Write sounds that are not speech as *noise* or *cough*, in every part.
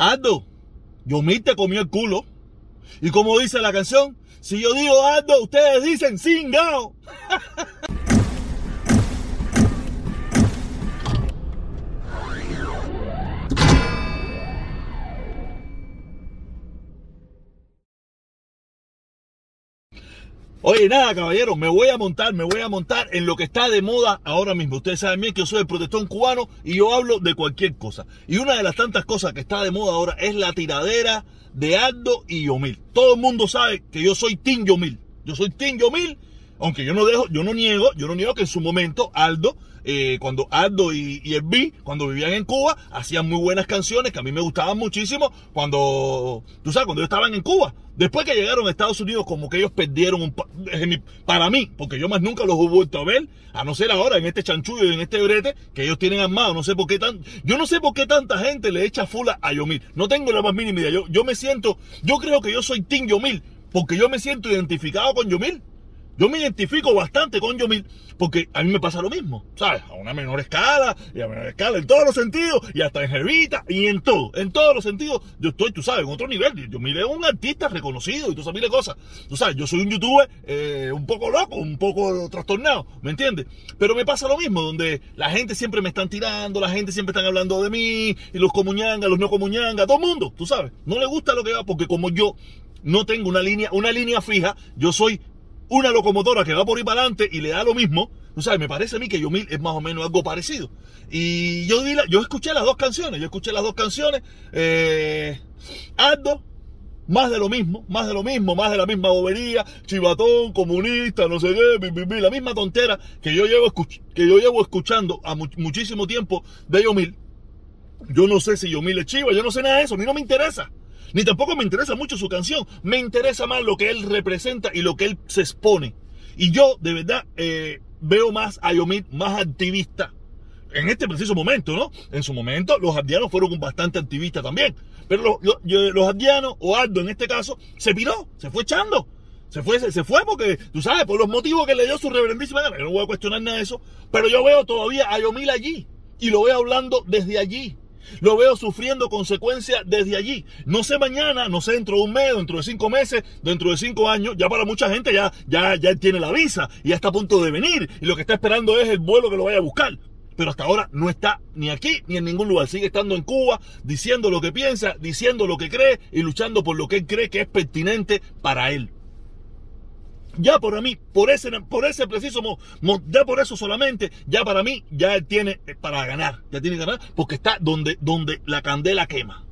Aldo, Yomil te comió el culo. Y como dice la canción, si yo digo Aldo, ustedes dicen cingao. *laughs* Oye, nada, caballero, me voy a montar, me voy a montar en lo que está de moda ahora mismo. Ustedes saben bien que yo soy el protestón cubano y yo hablo de cualquier cosa. Y una de las tantas cosas que está de moda ahora es la tiradera de Aldo y Yomil. Todo el mundo sabe que yo soy Tim Yomil. Yo soy Tim Yomil, aunque yo no dejo, yo no niego, yo no niego que en su momento Aldo eh, cuando Aldo y, y B, cuando vivían en Cuba, hacían muy buenas canciones que a mí me gustaban muchísimo cuando, tú sabes, cuando ellos estaban en Cuba. Después que llegaron a Estados Unidos, como que ellos perdieron un para mí, porque yo más nunca los he vuelto a ver, a no ser ahora en este chanchullo y en este brete que ellos tienen armado. No sé por qué tan, yo no sé por qué tanta gente le echa fula a Yomil. No tengo la más mínima idea. Yo, yo me siento, yo creo que yo soy Team Yomil, porque yo me siento identificado con Yomil. Yo me identifico bastante con Yomil porque a mí me pasa lo mismo, ¿sabes? A una menor escala y a menor escala en todos los sentidos y hasta en Jevita y en todo, en todos los sentidos. Yo estoy, tú sabes, en otro nivel. Yomil es un artista reconocido y tú sabes de cosas. Tú sabes, yo soy un youtuber eh, un poco loco, un poco trastornado, ¿me entiendes? Pero me pasa lo mismo, donde la gente siempre me están tirando, la gente siempre están hablando de mí y los comuñanga, los no comuñanga, todo el mundo, tú sabes. No le gusta lo que va porque como yo no tengo una línea, una línea fija, yo soy una locomotora que va por ahí para adelante y le da lo mismo, sabes, me parece a mí que Yomil es más o menos algo parecido. Y yo, yo escuché las dos canciones, yo escuché las dos canciones, eh, Aldo, más de lo mismo, más de lo mismo, más de la misma bobería, chivatón, comunista, no sé qué, la misma tontera que yo llevo, que yo llevo escuchando a muchísimo tiempo de Yomil. Yo no sé si Yomil es chiva, yo no sé nada de eso, a mí no me interesa. Ni tampoco me interesa mucho su canción. Me interesa más lo que él representa y lo que él se expone. Y yo, de verdad, eh, veo más a Yomit más activista. En este preciso momento, ¿no? En su momento, los ardianos fueron bastante activistas también. Pero los, los, ardianos, o Aldo en este caso, se piró, se fue echando. Se fue, se, fue porque, tú sabes, por los motivos que le dio su reverendísima gana. Yo no voy a cuestionar nada de eso. Pero yo veo todavía a Yomil allí. Y lo veo hablando desde allí. Lo veo sufriendo consecuencias desde allí. No sé mañana, no sé dentro de un mes, dentro de cinco meses, dentro de cinco años. Ya para mucha gente ya, ya, ya tiene la visa y ya está a punto de venir. Y lo que está esperando es el vuelo que lo vaya a buscar. Pero hasta ahora no está ni aquí ni en ningún lugar. Sigue estando en Cuba, diciendo lo que piensa, diciendo lo que cree y luchando por lo que él cree que es pertinente para él. Ya por mí, por ese, por ese preciso, ya por eso solamente, ya para mí, ya él tiene eh, para ganar, ya tiene que ganar, porque está donde, donde la candela quema.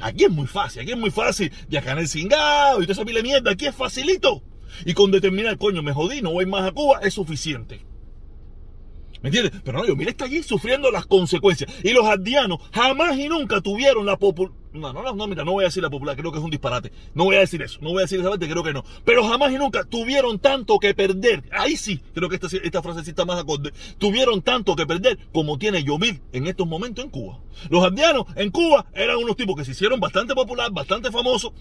Aquí es muy fácil, aquí es muy fácil, ya el cingado y toda esa pila de mierda, aquí es facilito. Y con determinar, coño, me jodí, no voy más a Cuba, es suficiente. ¿Me entiendes? Pero no, yo, mira, está allí sufriendo las consecuencias. Y los ardianos jamás y nunca tuvieron la popularidad. No, no, no, mira, no voy a decir la popular, creo que es un disparate. No voy a decir eso, no voy a decir esa parte, creo que no. Pero jamás y nunca tuvieron tanto que perder. Ahí sí, creo que esta, frasecita más acorde. Tuvieron tanto que perder como tiene Yomil en estos momentos en Cuba. Los ardianos en Cuba eran unos tipos que se hicieron bastante popular, bastante famosos,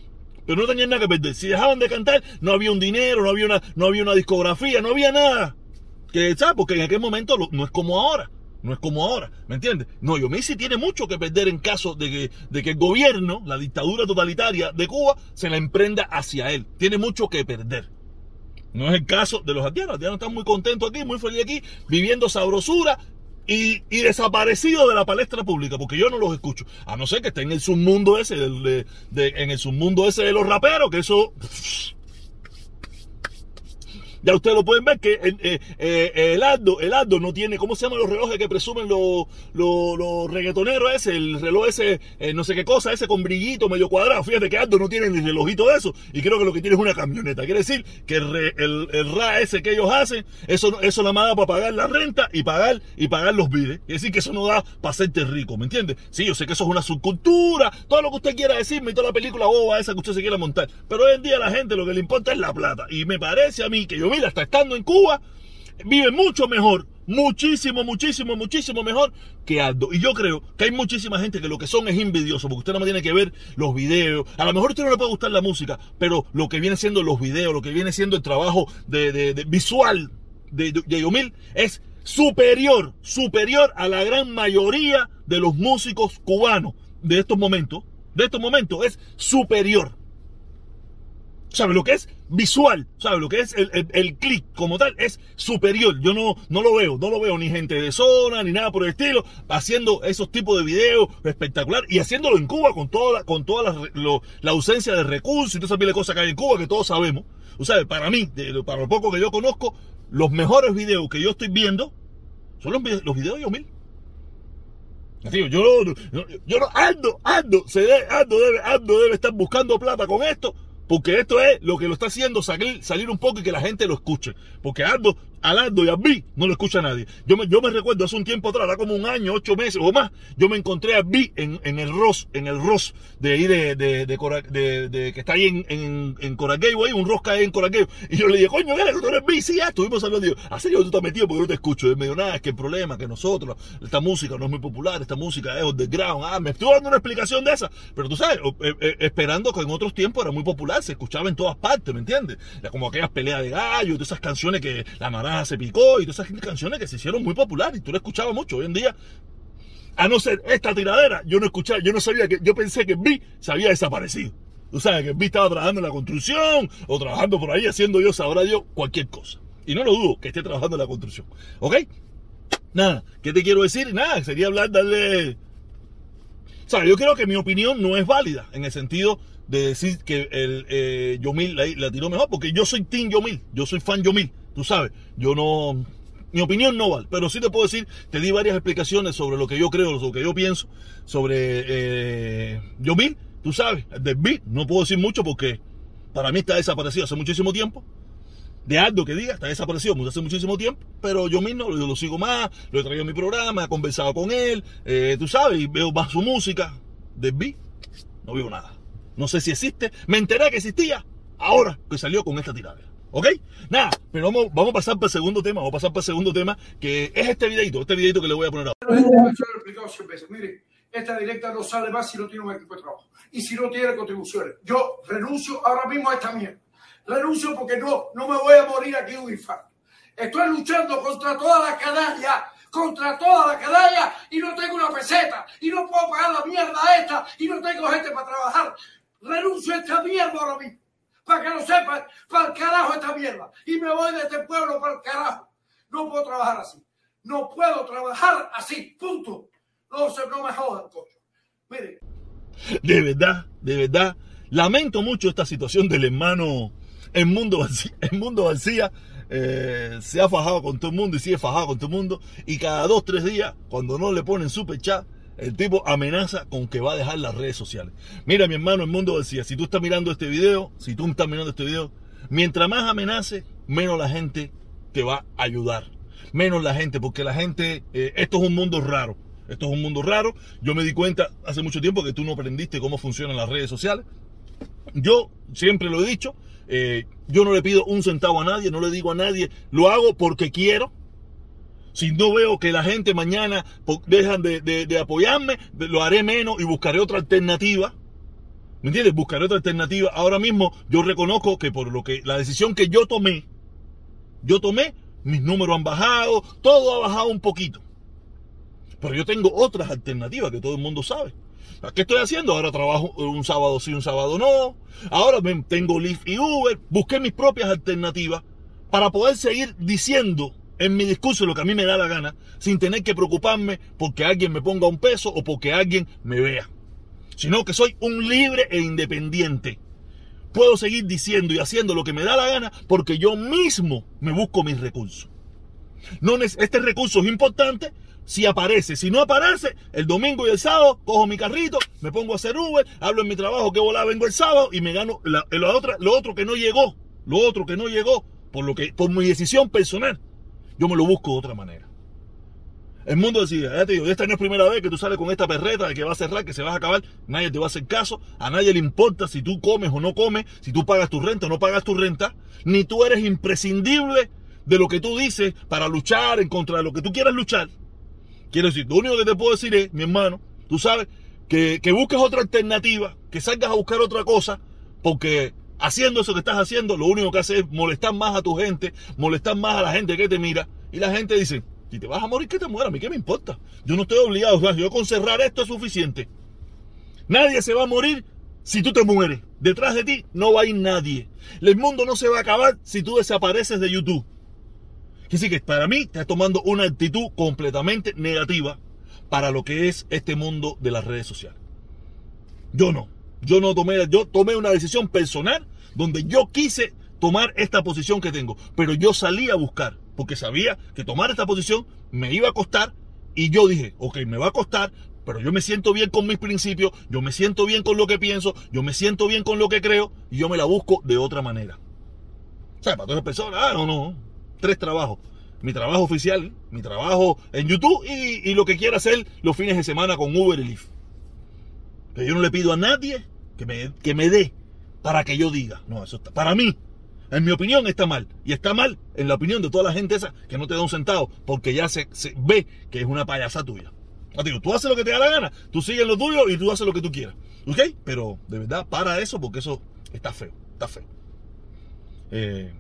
pero no tenían nada que perder. Si dejaban de cantar, no había un dinero, no había una, no había una discografía, no había nada. Que, ¿sabes? Porque en aquel momento no es como ahora. No es como ahora, ¿me entiendes? No, sí tiene mucho que perder en caso de que, de que el gobierno, la dictadura totalitaria de Cuba, se la emprenda hacia él. Tiene mucho que perder. No es el caso de los haitianos. Los haitianos están muy contentos aquí, muy felices aquí, viviendo sabrosura y, y desaparecidos de la palestra pública, porque yo no los escucho. A no ser que estén en el submundo ese, de, en el submundo ese de los raperos, que eso... Ya ustedes lo pueden ver que eh, eh, el Aldo, no tiene, ¿cómo se llaman los relojes que presumen los, los, reggaetoneros ese? El reloj ese, eh, no sé qué cosa, ese con brillito medio cuadrado. Fíjate que Aldo no tiene ni relojito de eso. Y creo que lo que tiene es una camioneta. Quiere decir que el, el, RA ese que ellos hacen, eso, eso nada más da para pagar la renta y pagar, y pagar los bides. Quiere decir que eso no da para hacerte rico, ¿me entiendes? Sí, yo sé que eso es una subcultura, todo lo que usted quiera decirme y toda la película boba esa que usted se quiera montar. Pero hoy en día la gente lo que le importa es la plata. Y me parece a mí que yo mira, hasta estando en Cuba, vive mucho mejor, muchísimo, muchísimo, muchísimo mejor que Aldo. Y yo creo que hay muchísima gente que lo que son es envidioso, porque usted no tiene que ver los videos. A lo mejor a usted no le puede gustar la música, pero lo que viene siendo los videos, lo que viene siendo el trabajo de, visual de, de Yomil es superior, superior a la gran mayoría de los músicos cubanos de estos momentos de estos momentos es superior. ¿Sabe lo que es visual? ¿Sabe lo que es el, el, clic como tal? Es superior. Yo no, no lo veo, no lo veo ni gente de zona ni nada por el estilo haciendo esos tipos de videos espectacular y haciéndolo en Cuba con toda la, con toda la, ausencia de recursos y todas esas cosas que hay en Cuba que todos sabemos. O sea, para mí, para lo poco que yo conozco, los mejores videos que yo estoy viendo son los, los videos de Yomil. Yo, yo, yo, no ando, ando, se debe, ando, debe, ando, debe estar buscando plata con esto porque esto es lo que lo está haciendo salir, salir un poco y que la gente lo escuche. Porque Aldo, a Aldo y a B no lo escucha nadie. Yo me, yo me recuerdo hace un tiempo atrás, era como un año, ocho meses o más, yo me encontré a B en, en el Ross, en el Ross de ahí de, de, que está ahí en, en, en ahí, un Ross hay en Coraqueo. Y yo le dije, coño, ¿qué tú eres B? Sí, ya estuvimos hablando. Digo, ¿hace yo tú estás metido porque no te escucho? Y me dijo, nada, es que el problema que nosotros, esta música no es muy popular, esta música es underground. Ah, me estuvo dando una explicación de esa. Pero tú sabes, eh, eh, esperando que en otros tiempos era muy popular, se escuchaba en todas partes, ¿me entiendes? Como aquellas peleas de gallo, todas esas canciones que la marada se picó y todas esas canciones que se hicieron muy populares y tú la escuchabas mucho. Hoy en día, a no ser esta tiradera, yo no escuchaba, yo no sabía que, yo pensé que B se había desaparecido. Tú sabes que B estaba trabajando en la construcción o trabajando por ahí haciendo yo, sabrá Dios, cualquier cosa. Y no lo dudo que esté trabajando en la construcción. ¿Ok? Nada, ¿qué te quiero decir? Nada, sería hablar, darle... O sea, yo creo que mi opinión no es válida en el sentido de decir que el eh, Yomil la, tiró mejor, porque yo soy Team Yomil, yo soy fan Yomil, tú sabes, yo no, mi opinión no vale, pero sí te puedo decir, te di varias explicaciones sobre lo que yo creo, lo que yo pienso sobre eh, Yomil, tú sabes, de no puedo decir mucho porque para mí está desaparecido hace muchísimo tiempo. De algo que diga, está desaparecido hace muchísimo tiempo, pero yo mismo lo, lo sigo más, lo he traído a mi programa, he conversado con él, eh, tú sabes, y veo más su música. De no veo nada. No sé si existe. Me enteré que existía ahora que salió con esta tirada. ¿Ok? Nada, pero vamos, vamos a pasar para el segundo tema. Vamos a pasar para el segundo tema, que es este videito, este videito que le voy a poner ahora. Mire, esta directa no sale más si no tiene un equipo de trabajo y si no tiene contribuciones. Yo renuncio ahora mismo a esta mierda. Renuncio porque no, no me voy a morir aquí de un infarto. Estoy luchando contra toda la canalla contra toda la canalla y no tengo una peseta y no puedo pagar la mierda esta y no tengo gente para trabajar renuncio a esta mierda ahora mismo. Para que lo sepan, para el carajo esta mierda. Y me voy de este pueblo para el carajo. No puedo trabajar así. No puedo trabajar así. Punto. No, se, no me jodan, coño. Mire. De verdad, de verdad. Lamento mucho esta situación del hermano en Mundo Vacía. En Mundo Vacía eh, se ha fajado con todo el mundo y sigue fajado con todo el mundo. Y cada dos, tres días, cuando no le ponen super chat, el tipo amenaza con que va a dejar las redes sociales. Mira, mi hermano, el mundo decía, si tú estás mirando este video, si tú estás mirando este video, mientras más amenace, menos la gente te va a ayudar. Menos la gente, porque la gente, eh, esto es un mundo raro. Esto es un mundo raro. Yo me di cuenta hace mucho tiempo que tú no aprendiste cómo funcionan las redes sociales. Yo siempre lo he dicho, eh, yo no le pido un centavo a nadie, no le digo a nadie, lo hago porque quiero, si no veo que la gente mañana dejan de, apoyarme, lo haré menos y buscaré otra alternativa. ¿Me entiendes? Buscaré otra alternativa. Ahora mismo yo reconozco que por lo que la decisión que yo tomé, yo tomé, mis números han bajado, todo ha bajado un poquito. Pero yo tengo otras alternativas que todo el mundo sabe. ¿Qué estoy haciendo? Ahora trabajo un sábado sí, un sábado no. Ahora tengo Lyft y Uber. Busqué mis propias alternativas para poder seguir diciendo en mi discurso lo que a mí me da la gana, sin tener que preocuparme porque alguien me ponga un peso o porque alguien me vea. Sino que soy un libre e independiente. Puedo seguir diciendo y haciendo lo que me da la gana porque yo mismo me busco mis recursos. No, este recurso es importante si aparece. Si no aparece, el domingo y el sábado cojo mi carrito, me pongo a hacer Uber, hablo en mi trabajo que volá vengo el sábado y me gano la, otra, lo otro que no llegó. Lo otro que no llegó por, lo que, por mi decisión personal yo me lo busco de otra manera. El mundo decía, ya te digo, esta no es primera vez que tú sales con esta perreta de que va a cerrar, que se va a acabar, nadie te va a hacer caso, a nadie le importa si tú comes o no comes, si tú pagas tu renta o no pagas tu renta, ni tú eres imprescindible de lo que tú dices para luchar en contra de lo que tú quieras luchar. Quiero decir, lo único que te puedo decir es, mi hermano, tú sabes, que, que busques otra alternativa, que salgas a buscar otra cosa, porque haciendo eso que estás haciendo, lo único que hace es molestar más a tu gente, molestar más a la gente que te mira. Y la gente dice, si te vas a morir, que te muera, a mí qué me importa. Yo no estoy obligado, yo con cerrar esto es suficiente. Nadie se va a morir si tú te mueres. Detrás de ti no va a ir nadie. El mundo no se va a acabar si tú desapareces de YouTube. Que sí que para mí estás tomando una actitud completamente negativa para lo que es este mundo de las redes sociales. Yo no. Yo no tomé, yo tomé una decisión personal donde yo quise tomar esta posición que tengo, pero yo salí a buscar porque sabía que tomar esta posición me iba a costar y yo dije, ok, me va a costar, pero yo me siento bien con mis principios, yo me siento bien con lo que pienso, yo me siento bien con lo que creo y yo me la busco de otra manera. O sea, para todas las personas, ah, no, no, tres trabajos. Mi trabajo oficial, mi trabajo en YouTube y, lo que quiera hacer los fines de semana con Uber y Lyft. Que yo no le pido a nadie que me, que me dé para que yo diga. No, eso está, para mí, en mi opinión está mal. Y está mal en la opinión de toda la gente esa que no te da un centavo porque ya se, se ve que es una payasa tuya. No, tú haces lo que te da la gana, tú sigues lo tuyo y tú haces lo que tú quieras. ¿Ok? Pero de verdad, para eso porque eso está feo, está feo. Eh,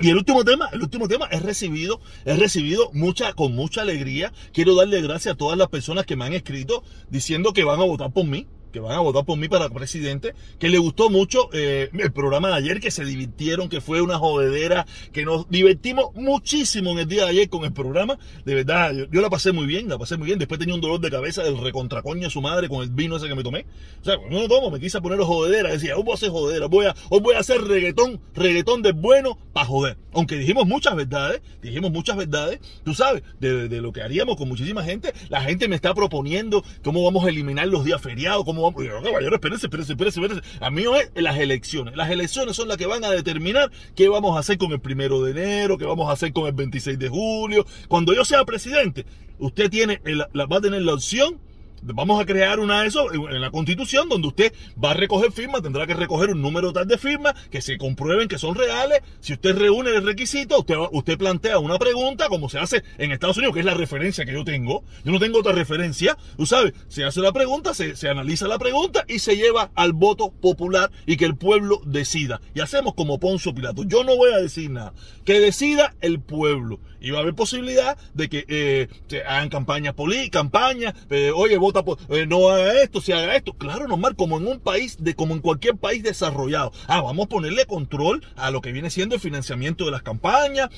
y el último tema, el último tema es recibido, he recibido mucha, con mucha alegría. Quiero darle gracias a todas las personas que me han escrito diciendo que van a votar por mí que van a votar por mí para presidente, que le gustó mucho eh, el programa de ayer, que se divirtieron, que fue una jodedera, que nos divertimos muchísimo en el día de ayer con el programa. De verdad, yo, la pasé muy bien, la pasé muy bien. Después tenía un dolor de cabeza del recontracoño de su madre con el vino ese que me tomé. O sea, no tomo, me quise poner jodedera. Decía, hoy voy a hacer jodedera, voy a, voy a hacer reggaetón, reggaetón de bueno para joder. Aunque dijimos muchas verdades, dijimos muchas verdades, tú sabes, de, lo que haríamos con muchísima gente. La gente me está proponiendo cómo vamos a eliminar los días feriados, cómo vamos, caballero, espérense, espérense, espérense, espérense. A mí no es las elecciones. Las elecciones son las que van a determinar qué vamos a hacer con el primero de enero, qué vamos a hacer con el 26 de julio. Cuando yo sea presidente, usted tiene, va a tener la opción Vamos a crear una de eso en la constitución donde usted va a recoger firmas, tendrá que recoger un número tal de firmas que se comprueben que son reales. Si usted reúne el requisito, usted, usted plantea una pregunta como se hace en Estados Unidos, que es la referencia que yo tengo. Yo no tengo otra referencia. Tú sabes, se hace la pregunta, se, se analiza la pregunta y se lleva al voto popular y que el pueblo decida. Y hacemos como Poncio Pilato. Yo no voy a decir nada. Que decida el pueblo. Y va a haber posibilidad de que eh, se hagan campañas políticas, campañas, eh, oye, vota por, eh, no haga esto, se haga esto. Claro, normal, como en un país, de, como en cualquier país desarrollado. Ah, vamos a ponerle control a lo que viene siendo el financiamiento de las campañas,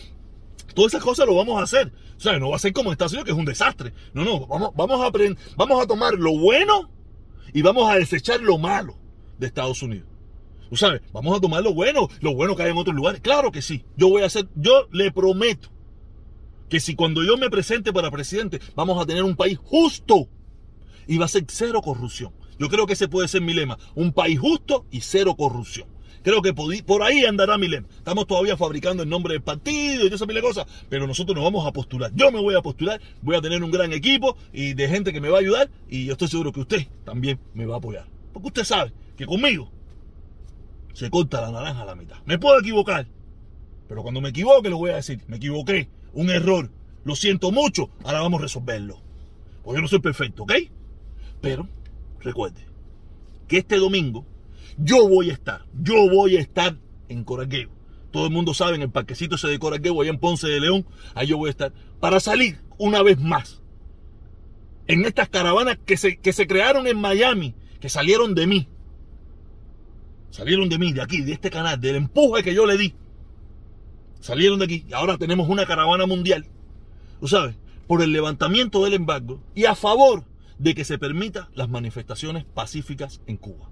Todas esas cosas lo vamos a hacer. O sea, no va a ser como Estados Unidos, que es un desastre. No, no, vamos, vamos, a, aprender, vamos a tomar lo bueno y vamos a desechar lo malo de Estados Unidos. Tú sabes, vamos a tomar lo bueno, lo bueno que hay en otros lugares. Claro que sí. Yo voy a hacer, yo le prometo que si cuando yo me presente para presidente vamos a tener un país justo y va a ser cero corrupción. Yo creo que ese puede ser mi lema, un país justo y cero corrupción. Creo que por ahí andará mi lema. Estamos todavía fabricando el nombre del partido y todas esas cosas, pero nosotros nos vamos a postular. Yo me voy a postular, voy a tener un gran equipo y de gente que me va a ayudar y yo estoy seguro que usted también me va a apoyar. Porque usted sabe que conmigo se corta la naranja a la mitad. Me puedo equivocar, pero cuando me equivoque lo voy a decir, me equivoqué un error, lo siento mucho, ahora vamos a resolverlo. Porque yo no soy perfecto, ¿ok? Pero recuerde que este domingo yo voy a estar, yo voy a estar en Coraqueo. Todo el mundo sabe, en el parquecito ese de Coraqueo, allá en Ponce de León, ahí yo voy a estar, para salir una vez más en estas caravanas que se, que se crearon en Miami, que salieron de mí. Salieron de mí, de aquí, de este canal, del empuje que yo le di salieron de aquí y ahora tenemos una caravana mundial, tú sabes, por el levantamiento del embargo y a favor de que se permita las manifestaciones pacíficas en Cuba.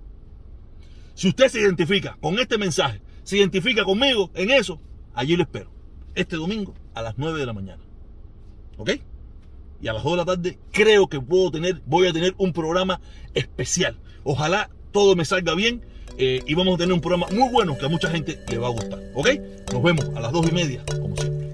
Si usted se identifica con este mensaje, se identifica conmigo en eso, allí lo espero. Este domingo a las 9 de la mañana. ¿Ok? Y a las 2 de la tarde creo que puedo tener, voy a tener un programa especial. Ojalá todo me salga bien eh, y vamos a tener un programa muy bueno que a mucha gente le va a gustar. ¿Ok? Nos vemos a las dos y media, como siempre.